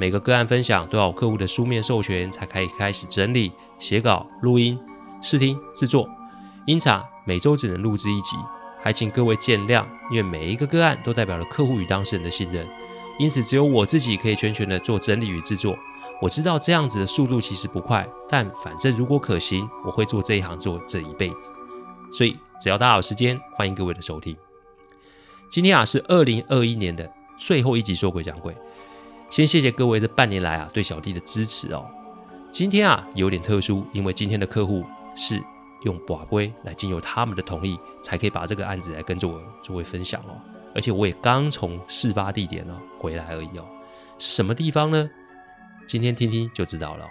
每个个案分享都要有客户的书面授权，才可以开始整理、写稿、录音、试听、制作。因此，每周只能录制一集，还请各位见谅。因为每一个个案都代表了客户与当事人的信任，因此只有我自己可以全权的做整理与制作。我知道这样子的速度其实不快，但反正如果可行，我会做这一行做这一辈子。所以只要大家有时间，欢迎各位的收听。今天啊是二零二一年的最后一集说鬼讲鬼。先谢谢各位这半年来啊对小弟的支持哦。今天啊有点特殊，因为今天的客户是用跋杯来经由他们的同意，才可以把这个案子来跟着我作为分享哦。而且我也刚从事发地点呢回来而已哦。什么地方呢？今天听听就知道了。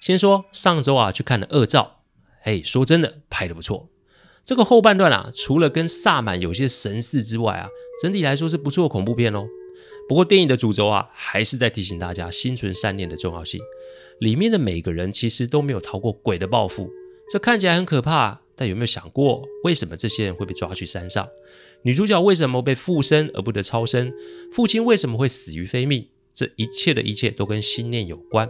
先说上周啊去看了恶兆，哎，说真的拍得不错。这个后半段啊，除了跟萨满有些神似之外啊，整体来说是不错的恐怖片哦。不过电影的主轴啊，还是在提醒大家心存善念的重要性。里面的每个人其实都没有逃过鬼的报复，这看起来很可怕。但有没有想过，为什么这些人会被抓去山上？女主角为什么被附身而不得超生？父亲为什么会死于非命？这一切的一切都跟心念有关。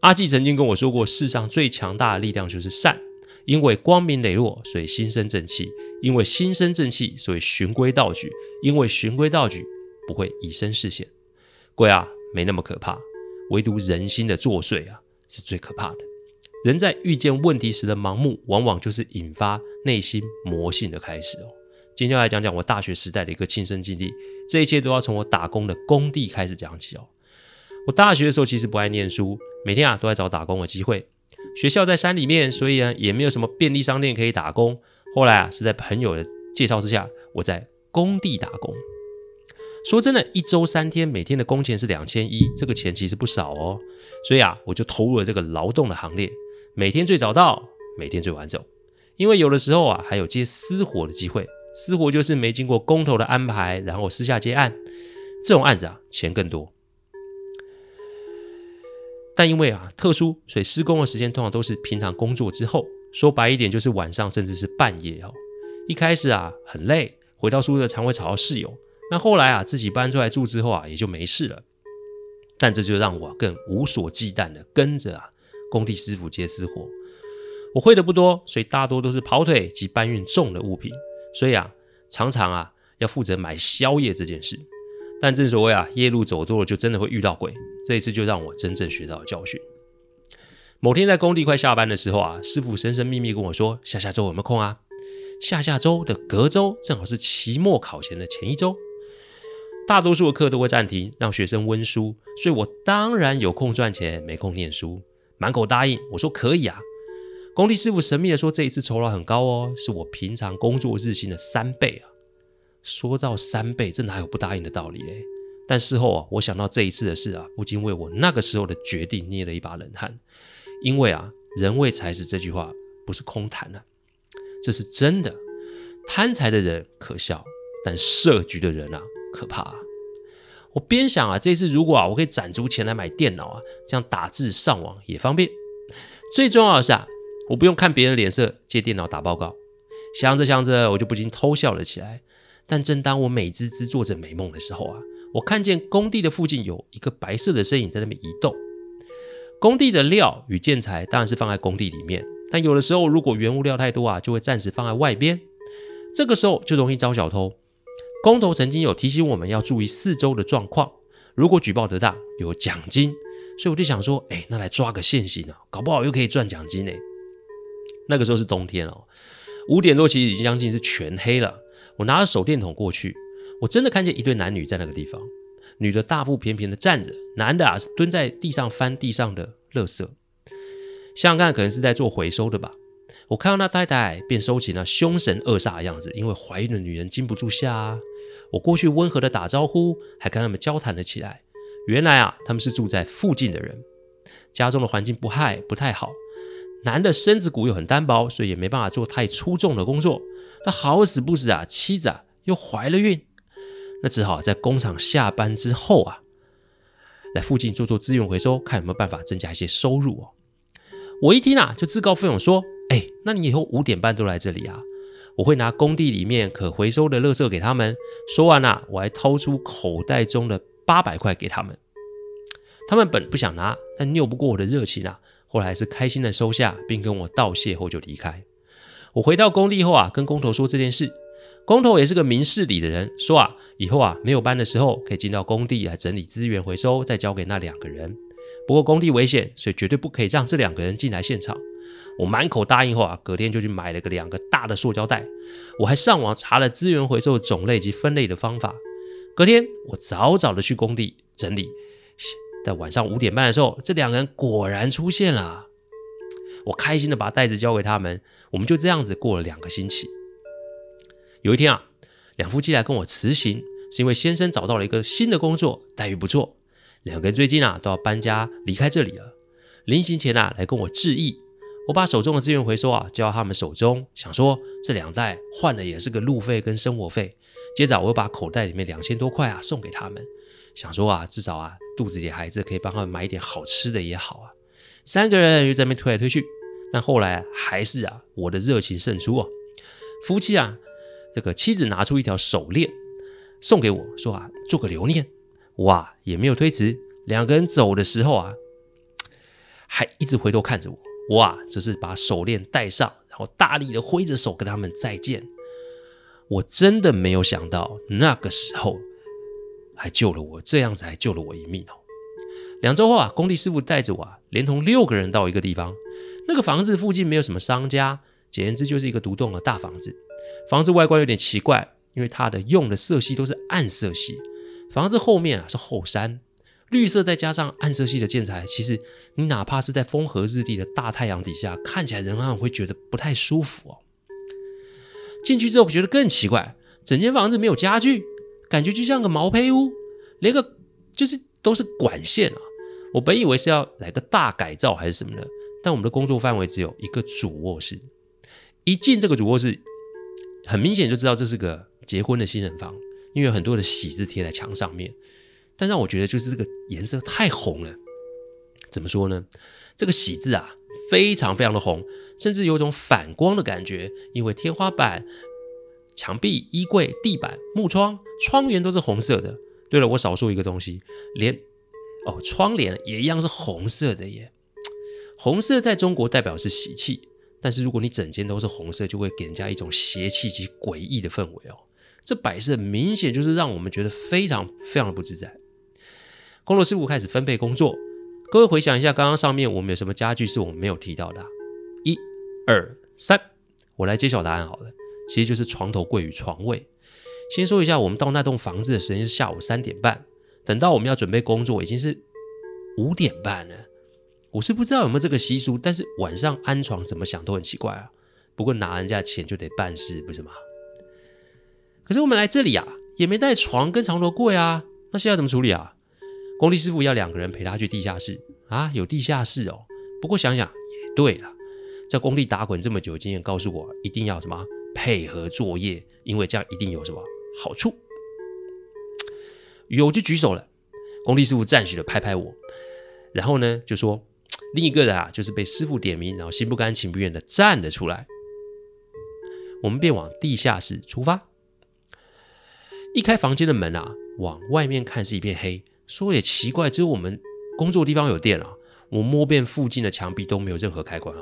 阿纪曾经跟我说过，世上最强大的力量就是善，因为光明磊落，所以心生正气；因为心生正气，所以循规蹈矩；因为循规蹈矩。不会以身试险，鬼啊没那么可怕，唯独人心的作祟啊是最可怕的。人在遇见问题时的盲目，往往就是引发内心魔性的开始哦。今天来讲讲我大学时代的一个亲身经历，这一切都要从我打工的工地开始讲起哦。我大学的时候其实不爱念书，每天啊都在找打工的机会。学校在山里面，所以啊也没有什么便利商店可以打工。后来啊是在朋友的介绍之下，我在工地打工。说真的，一周三天，每天的工钱是两千一，这个钱其实不少哦。所以啊，我就投入了这个劳动的行列，每天最早到，每天最晚走。因为有的时候啊，还有接私活的机会。私活就是没经过工头的安排，然后私下接案，这种案子啊，钱更多。但因为啊特殊，所以施工的时间通常都是平常工作之后，说白一点就是晚上，甚至是半夜哦。一开始啊很累，回到宿舍常会吵到室友。那后来啊，自己搬出来住之后啊，也就没事了。但这就让我更无所忌惮的跟着啊工地师傅接私活。我会的不多，所以大多都是跑腿及搬运重的物品。所以啊，常常啊要负责买宵夜这件事。但正所谓啊，夜路走多了就真的会遇到鬼。这一次就让我真正学到了教训。某天在工地快下班的时候啊，师傅神神秘秘跟我说：“下下周有没有空啊？”下下周的隔周正好是期末考前的前一周。大多数的课都会暂停，让学生温书，所以我当然有空赚钱，没空念书，满口答应。我说可以啊。工地师傅神秘的说，这一次酬劳很高哦，是我平常工作日薪的三倍啊。说到三倍，这哪有不答应的道理嘞？但事后啊，我想到这一次的事啊，不禁为我那个时候的决定捏了一把冷汗。因为啊，人为财死这句话不是空谈啊，这是真的。贪财的人可笑，但设局的人啊。可怕啊！我边想啊，这次如果啊，我可以攒足钱来买电脑啊，这样打字上网也方便。最重要的是啊，我不用看别人脸色借电脑打报告。想着想着，我就不禁偷笑了起来。但正当我美滋滋做着美梦的时候啊，我看见工地的附近有一个白色的身影在那边移动。工地的料与建材当然是放在工地里面，但有的时候如果原物料太多啊，就会暂时放在外边。这个时候就容易招小偷。工头曾经有提醒我们要注意四周的状况，如果举报得当有奖金，所以我就想说，哎，那来抓个现行啊，搞不好又可以赚奖金呢。那个时候是冬天哦，五点多其实已经将近是全黑了。我拿着手电筒过去，我真的看见一对男女在那个地方，女的大腹便便的站着，男的啊是蹲在地上翻地上的垃圾，想想看，可能是在做回收的吧。我看到那太太，便收起那凶神恶煞的样子，因为怀孕的女人经不住吓啊。我过去温和的打招呼，还跟他们交谈了起来。原来啊，他们是住在附近的人，家中的环境不害不太好。男的身子骨又很单薄，所以也没办法做太粗重的工作。那好死不死啊，妻子啊又怀了孕，那只好在工厂下班之后啊，来附近做做资源回收，看有没有办法增加一些收入哦。我一听啊，就自告奋勇说：“哎，那你以后五点半都来这里啊，我会拿工地里面可回收的垃圾给他们。”说完啊，我还掏出口袋中的八百块给他们。他们本不想拿，但拗不过我的热情啊。后来还是开心的收下，并跟我道谢后就离开。我回到工地后啊，跟工头说这件事。工头也是个明事理的人，说啊，以后啊没有班的时候，可以进到工地来整理资源回收，再交给那两个人。不过工地危险，所以绝对不可以让这两个人进来现场。我满口答应后啊，隔天就去买了个两个大的塑胶袋。我还上网查了资源回收种类及分类的方法。隔天我早早的去工地整理。在晚上五点半的时候，这两个人果然出现了。我开心的把袋子交给他们，我们就这样子过了两个星期。有一天啊，两夫妻来跟我辞行，是因为先生找到了一个新的工作，待遇不错。两个人最近啊都要搬家离开这里了。临行前啊来跟我致意，我把手中的资源回收啊交到他们手中，想说这两袋换的也是个路费跟生活费。接着我又把口袋里面两千多块啊送给他们。想说啊，至少啊，肚子里的孩子可以帮他们买一点好吃的也好啊。三个人又在那边推来推去，但后来还是啊，我的热情胜出哦。夫妻啊，这个妻子拿出一条手链送给我说啊，做个留念。哇，也没有推辞。两个人走的时候啊，还一直回头看着我。哇，只是把手链戴上，然后大力的挥着手跟他们再见。我真的没有想到那个时候。还救了我，这样子还救了我一命哦。两周后啊，工地师傅带着我啊，连同六个人到一个地方。那个房子附近没有什么商家，简言之就是一个独栋的大房子。房子外观有点奇怪，因为它的用的色系都是暗色系。房子后面啊是后山，绿色再加上暗色系的建材，其实你哪怕是在风和日丽的大太阳底下，看起来仍然会觉得不太舒服哦。进去之后觉得更奇怪，整间房子没有家具。感觉就像个毛坯屋，连个就是都是管线啊！我本以为是要来个大改造还是什么的，但我们的工作范围只有一个主卧室。一进这个主卧室，很明显就知道这是个结婚的新人房，因为有很多的喜字贴在墙上面。但让我觉得就是这个颜色太红了。怎么说呢？这个喜字啊，非常非常的红，甚至有种反光的感觉，因为天花板。墙壁、衣柜、地板、木窗、窗帘都是红色的。对了，我少说一个东西，连哦，窗帘也一样是红色的耶。红色在中国代表是喜气，但是如果你整间都是红色，就会给人家一种邪气及诡异的氛围哦。这摆设明显就是让我们觉得非常非常的不自在。工作师傅开始分配工作，各位回想一下，刚刚上面我们有什么家具是我们没有提到的？一、二、三，我来揭晓答案好了。其实就是床头柜与床位。先说一下，我们到那栋房子的时间是下午三点半，等到我们要准备工作，已经是五点半了。我是不知道有没有这个习俗，但是晚上安床怎么想都很奇怪啊。不过拿人家钱就得办事，不是吗？可是我们来这里啊，也没带床跟床头柜啊，那现在怎么处理啊？工地师傅要两个人陪他去地下室啊，有地下室哦。不过想想也对了，在工地打滚这么久，经验告诉我，一定要什么？配合作业，因为这样一定有什么好处。有就举手了，工地师傅赞许的拍拍我，然后呢就说，另一个人啊就是被师傅点名，然后心不甘情不愿的站了出来。我们便往地下室出发。一开房间的门啊，往外面看是一片黑。说也奇怪，只有我们工作地方有电啊。我摸遍附近的墙壁都没有任何开关哦。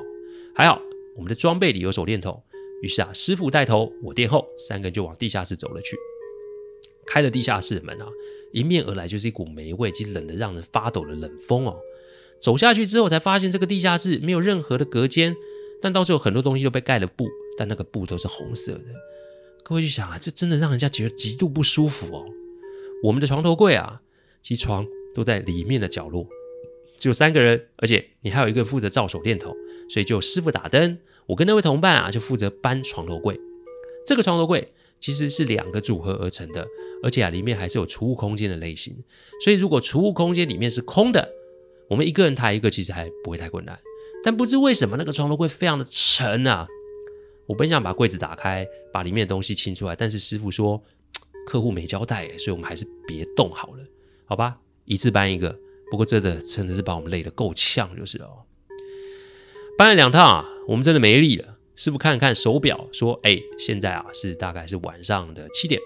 还好我们的装备里有手电筒。于是啊，师傅带头，我殿后，三个人就往地下室走了去。开了地下室的门啊，迎面而来就是一股霉味及冷得让人发抖的冷风哦。走下去之后，才发现这个地下室没有任何的隔间，但倒是有很多东西都被盖了布，但那个布都是红色的。各位去想啊，这真的让人家觉得极度不舒服哦。我们的床头柜啊，其床都在里面的角落，只有三个人，而且你还有一个人负责照手电筒，所以就师傅打灯。我跟那位同伴啊，就负责搬床头柜。这个床头柜其实是两个组合而成的，而且啊，里面还是有储物空间的类型。所以如果储物空间里面是空的，我们一个人抬一个，其实还不会太困难。但不知为什么那个床头柜非常的沉啊！我本想把柜子打开，把里面的东西清出来，但是师傅说客户没交代，所以我们还是别动好了，好吧？一次搬一个，不过这的真的是把我们累得够呛，就是哦。搬了两趟啊，我们真的没力了。师傅看了看手表，说：“哎，现在啊是大概是晚上的七点。”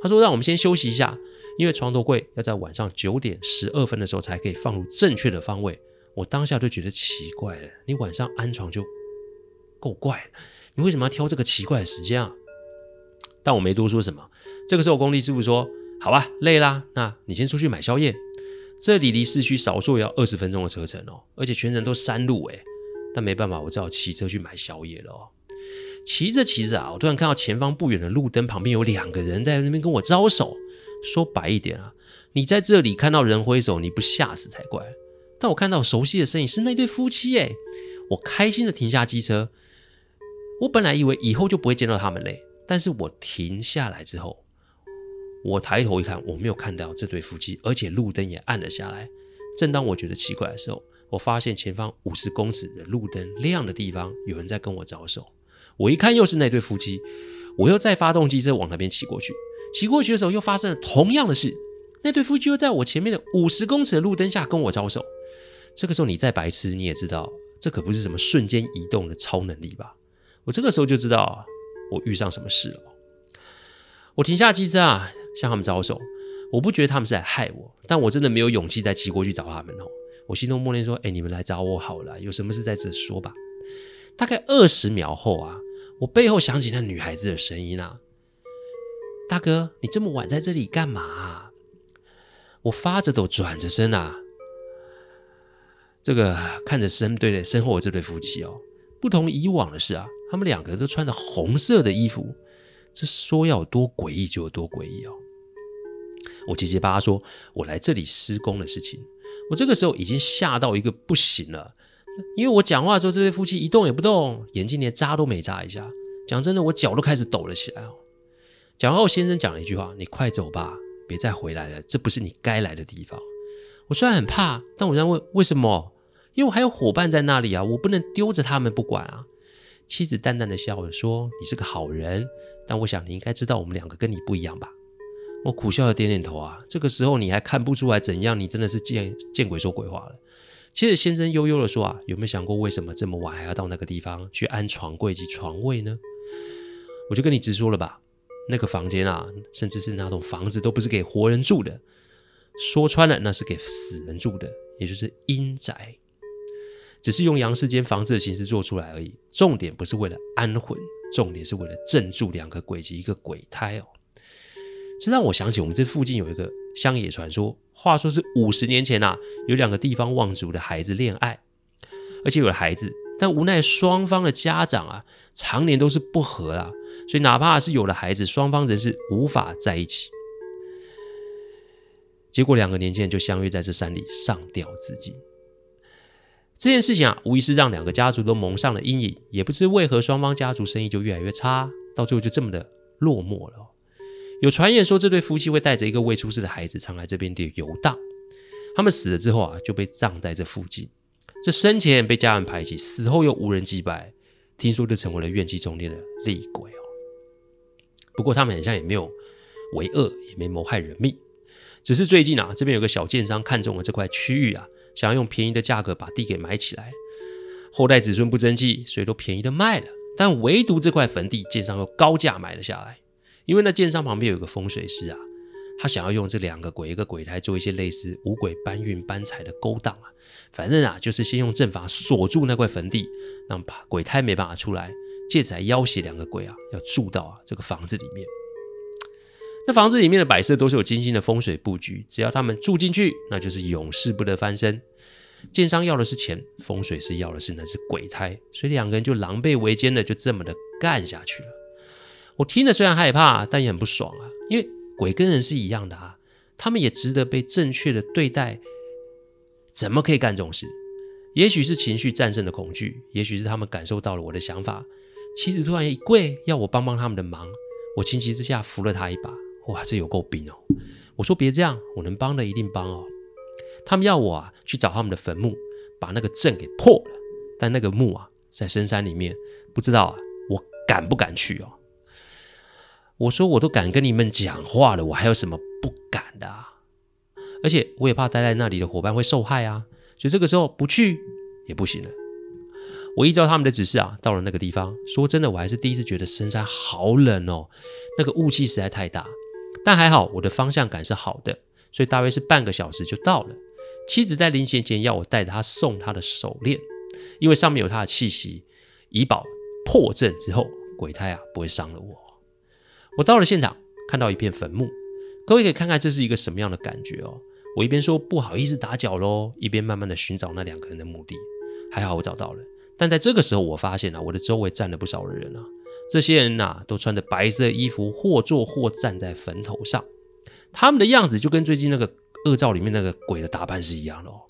他说：“让我们先休息一下，因为床头柜要在晚上九点十二分的时候才可以放入正确的方位。”我当下就觉得奇怪了，你晚上安床就够怪了，你为什么要挑这个奇怪的时间啊？但我没多说什么。这个时候，工地师傅说：“好吧，累啦，那你先出去买宵夜。这里离市区少说也要二十分钟的车程哦，而且全程都山路诶。”但没办法，我只好骑车去买宵夜了哦。骑着骑着啊，我突然看到前方不远的路灯旁边有两个人在那边跟我招手。说白一点啊，你在这里看到人挥手，你不吓死才怪。但我看到熟悉的身影是那对夫妻诶，我开心的停下机车。我本来以为以后就不会见到他们嘞，但是我停下来之后，我抬头一看，我没有看到这对夫妻，而且路灯也暗了下来。正当我觉得奇怪的时候，我发现前方五十公尺的路灯亮的地方，有人在跟我招手。我一看，又是那对夫妻。我又再发动机车往那边骑过去。骑过去的时候，又发生了同样的事。那对夫妻又在我前面的五十公尺的路灯下跟我招手。这个时候，你再白痴，你也知道，这可不是什么瞬间移动的超能力吧？我这个时候就知道，我遇上什么事了。我停下机车啊，向他们招手。我不觉得他们是来害我，但我真的没有勇气再骑过去找他们哦。我心中默念说：“哎，你们来找我好了，有什么事在这说吧。”大概二十秒后啊，我背后响起那女孩子的声音啊：“大哥，你这么晚在这里干嘛？”我发着抖，转着身啊，这个看着身对的身后的这对夫妻哦，不同以往的是啊，他们两个都穿着红色的衣服，这说要有多诡异就有多诡异哦。我结结巴巴说：“我来这里施工的事情。”我这个时候已经吓到一个不行了，因为我讲话的时候，这对夫妻一动也不动，眼睛连眨都没眨一下。讲真的，我脚都开始抖了起来哦。讲完后，先生讲了一句话：“你快走吧，别再回来了，这不是你该来的地方。”我虽然很怕，但我在问为什么？因为我还有伙伴在那里啊，我不能丢着他们不管啊。妻子淡淡的笑着说：“你是个好人，但我想你应该知道，我们两个跟你不一样吧。”我苦笑的点点头啊，这个时候你还看不出来怎样？你真的是见见鬼说鬼话了。接着先生悠悠的说啊，有没有想过为什么这么晚还要到那个地方去安床柜及床位呢？我就跟你直说了吧，那个房间啊，甚至是那栋房子都不是给活人住的，说穿了那是给死人住的，也就是阴宅，只是用阳世间房子的形式做出来而已。重点不是为了安魂，重点是为了镇住两个鬼及一个鬼胎哦。这让我想起我们这附近有一个乡野传说，话说是五十年前啊，有两个地方望族的孩子恋爱，而且有了孩子，但无奈双方的家长啊，常年都是不和啦，所以哪怕是有了孩子，双方仍是无法在一起。结果两个年轻人就相约在这山里上吊自尽。这件事情啊，无疑是让两个家族都蒙上了阴影，也不知为何双方家族生意就越来越差，到最后就这么的落寞了。有传言说，这对夫妻会带着一个未出世的孩子常来这边的游荡。他们死了之后啊，就被葬在这附近。这生前被家人排挤，死后又无人祭拜，听说就成为了怨气冲天的厉鬼哦。不过他们好像也没有为恶，也没谋害人命。只是最近啊，这边有个小建商看中了这块区域啊，想要用便宜的价格把地给买起来。后代子孙不争气，所以都便宜的卖了。但唯独这块坟地，建商又高价买了下来。因为那建商旁边有个风水师啊，他想要用这两个鬼一个鬼胎做一些类似五鬼搬运搬财的勾当啊，反正啊就是先用阵法锁住那块坟地，让把鬼胎没办法出来，借此来要挟两个鬼啊要住到啊这个房子里面。那房子里面的摆设都是有精心的风水布局，只要他们住进去，那就是永世不得翻身。建商要的是钱，风水师要的是那只鬼胎，所以两个人就狼狈为奸的就这么的干下去了。我听了虽然害怕，但也很不爽啊！因为鬼跟人是一样的啊，他们也值得被正确的对待。怎么可以干这种事？也许是情绪战胜了恐惧，也许是他们感受到了我的想法。妻子突然一跪，要我帮帮他们的忙。我情急之下扶了他一把，哇，这有够冰哦！我说别这样，我能帮的一定帮哦。他们要我啊去找他们的坟墓，把那个阵给破了。但那个墓啊在深山里面，不知道啊我敢不敢去哦？我说我都敢跟你们讲话了，我还有什么不敢的啊？而且我也怕待在那里的伙伴会受害啊，所以这个时候不去也不行了。我依照他们的指示啊，到了那个地方。说真的，我还是第一次觉得深山好冷哦，那个雾气实在太大。但还好，我的方向感是好的，所以大约是半个小时就到了。妻子在临行前要我带着她送她的手链，因为上面有她的气息，以保破阵之后鬼胎啊不会伤了我。我到了现场，看到一片坟墓，各位可以看看这是一个什么样的感觉哦。我一边说不好意思打搅喽，一边慢慢的寻找那两个人的墓地。还好我找到了。但在这个时候，我发现啊，我的周围站了不少的人啊。这些人呐、啊，都穿着白色衣服，或坐或站在坟头上。他们的样子就跟最近那个恶兆里面那个鬼的打扮是一样的哦。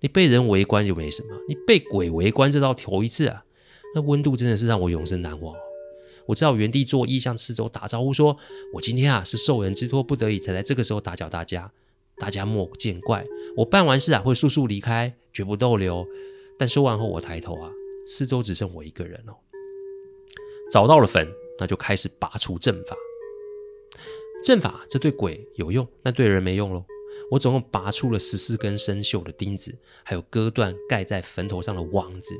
你被人围观就没什么，你被鬼围观这倒头一次啊。那温度真的是让我永生难忘。我只好原地作揖，向四周打招呼说，我今天啊是受人之托，不得已才在这个时候打搅大家，大家莫见怪。我办完事啊会速速离开，绝不逗留。但说完后，我抬头啊。四周只剩我一个人哦，找到了坟，那就开始拔除阵法。阵法这对鬼有用，那对人没用喽。我总共拔出了十四根生锈的钉子，还有割断盖在坟头上的网子。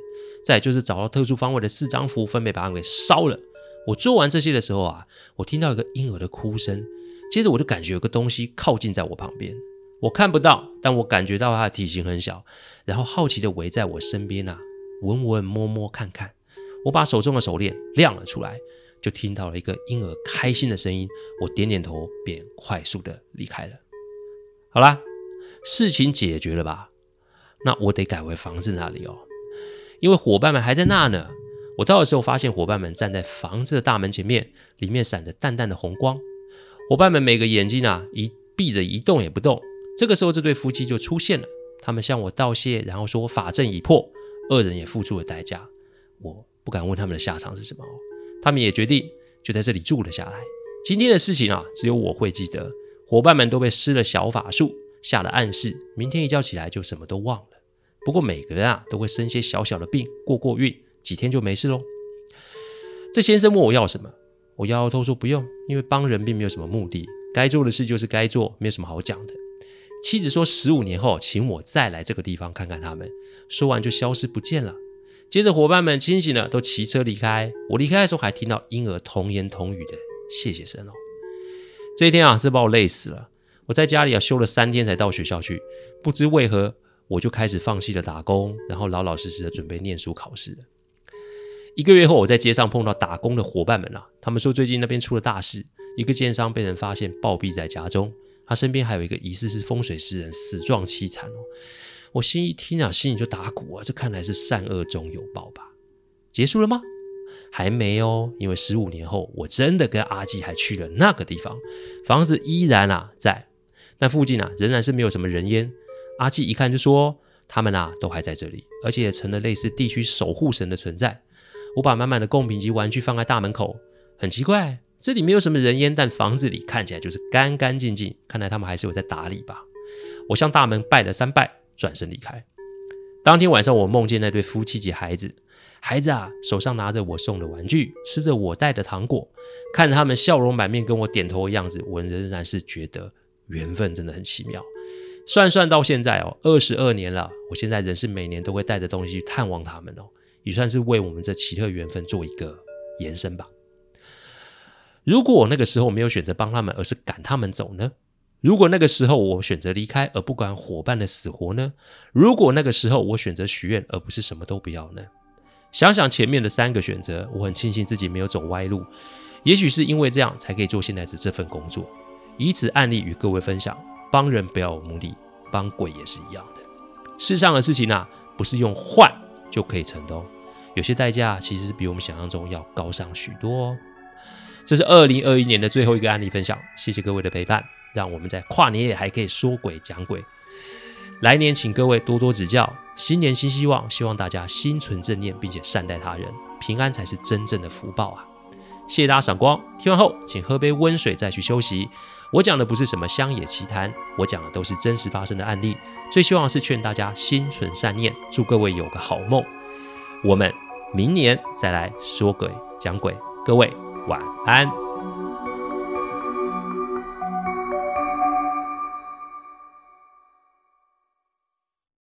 再就是找到特殊方位的四张符，分别把它给烧了。我做完这些的时候啊，我听到一个婴儿的哭声，接着我就感觉有个东西靠近在我旁边，我看不到，但我感觉到它的体型很小，然后好奇的围在我身边啊。闻闻摸摸看看，我把手中的手链亮了出来，就听到了一个婴儿开心的声音。我点点头，便快速的离开了。好啦，事情解决了吧？那我得改回房子那里哦，因为伙伴们还在那呢。我到的时候，发现伙伴们站在房子的大门前面，里面闪着淡淡的红光。伙伴们每个眼睛啊一闭着，一动也不动。这个时候，这对夫妻就出现了，他们向我道谢，然后说法阵已破。二人也付出了代价，我不敢问他们的下场是什么。他们也决定就在这里住了下来。今天的事情啊，只有我会记得。伙伴们都被施了小法术，下了暗示，明天一觉起来就什么都忘了。不过每个人啊，都会生些小小的病，过过运，几天就没事喽。这先生问我要什么，我摇摇头说不用，因为帮人并没有什么目的，该做的事就是该做，没有什么好讲的。妻子说：“十五年后，请我再来这个地方看看他们。”说完就消失不见了。接着，伙伴们清醒了，都骑车离开。我离开的时候，还听到婴儿童言童语的谢谢声哦。这一天啊，这把我累死了。我在家里啊休了三天才到学校去。不知为何，我就开始放弃了打工，然后老老实实的准备念书考试。一个月后，我在街上碰到打工的伙伴们啊，他们说最近那边出了大事，一个奸商被人发现暴毙在家中。他身边还有一个疑似是风水师人，死状凄惨哦。我心一听啊，心里就打鼓啊，这看来是善恶终有报吧？结束了吗？还没哦，因为十五年后，我真的跟阿纪还去了那个地方，房子依然啊在，那附近啊仍然是没有什么人烟。阿纪一看就说，他们啊都还在这里，而且也成了类似地区守护神的存在。我把满满的贡品及玩具放在大门口，很奇怪。这里没有什么人烟，但房子里看起来就是干干净净。看来他们还是有在打理吧。我向大门拜了三拜，转身离开。当天晚上，我梦见那对夫妻及孩子。孩子啊，手上拿着我送的玩具，吃着我带的糖果，看着他们笑容满面跟我点头的样子，我仍然是觉得缘分真的很奇妙。算算到现在哦，二十二年了。我现在仍是每年都会带着东西去探望他们哦，也算是为我们这奇特缘分做一个延伸吧。如果我那个时候没有选择帮他们，而是赶他们走呢？如果那个时候我选择离开，而不管伙伴的死活呢？如果那个时候我选择许愿，而不是什么都不要呢？想想前面的三个选择，我很庆幸自己没有走歪路。也许是因为这样，才可以做现在的这份工作，以此案例与各位分享：帮人不要有目的，帮鬼也是一样的。世上的事情啊，不是用换就可以成的哦，有些代价其实是比我们想象中要高上许多哦。这是二零二一年的最后一个案例分享，谢谢各位的陪伴，让我们在跨年夜还可以说鬼讲鬼。来年请各位多多指教，新年新希望，希望大家心存正念，并且善待他人，平安才是真正的福报啊！谢谢大家赏光，听完后请喝杯温水再去休息。我讲的不是什么乡野奇谈，我讲的都是真实发生的案例。最希望是劝大家心存善念，祝各位有个好梦。我们明年再来说鬼讲鬼，各位晚安。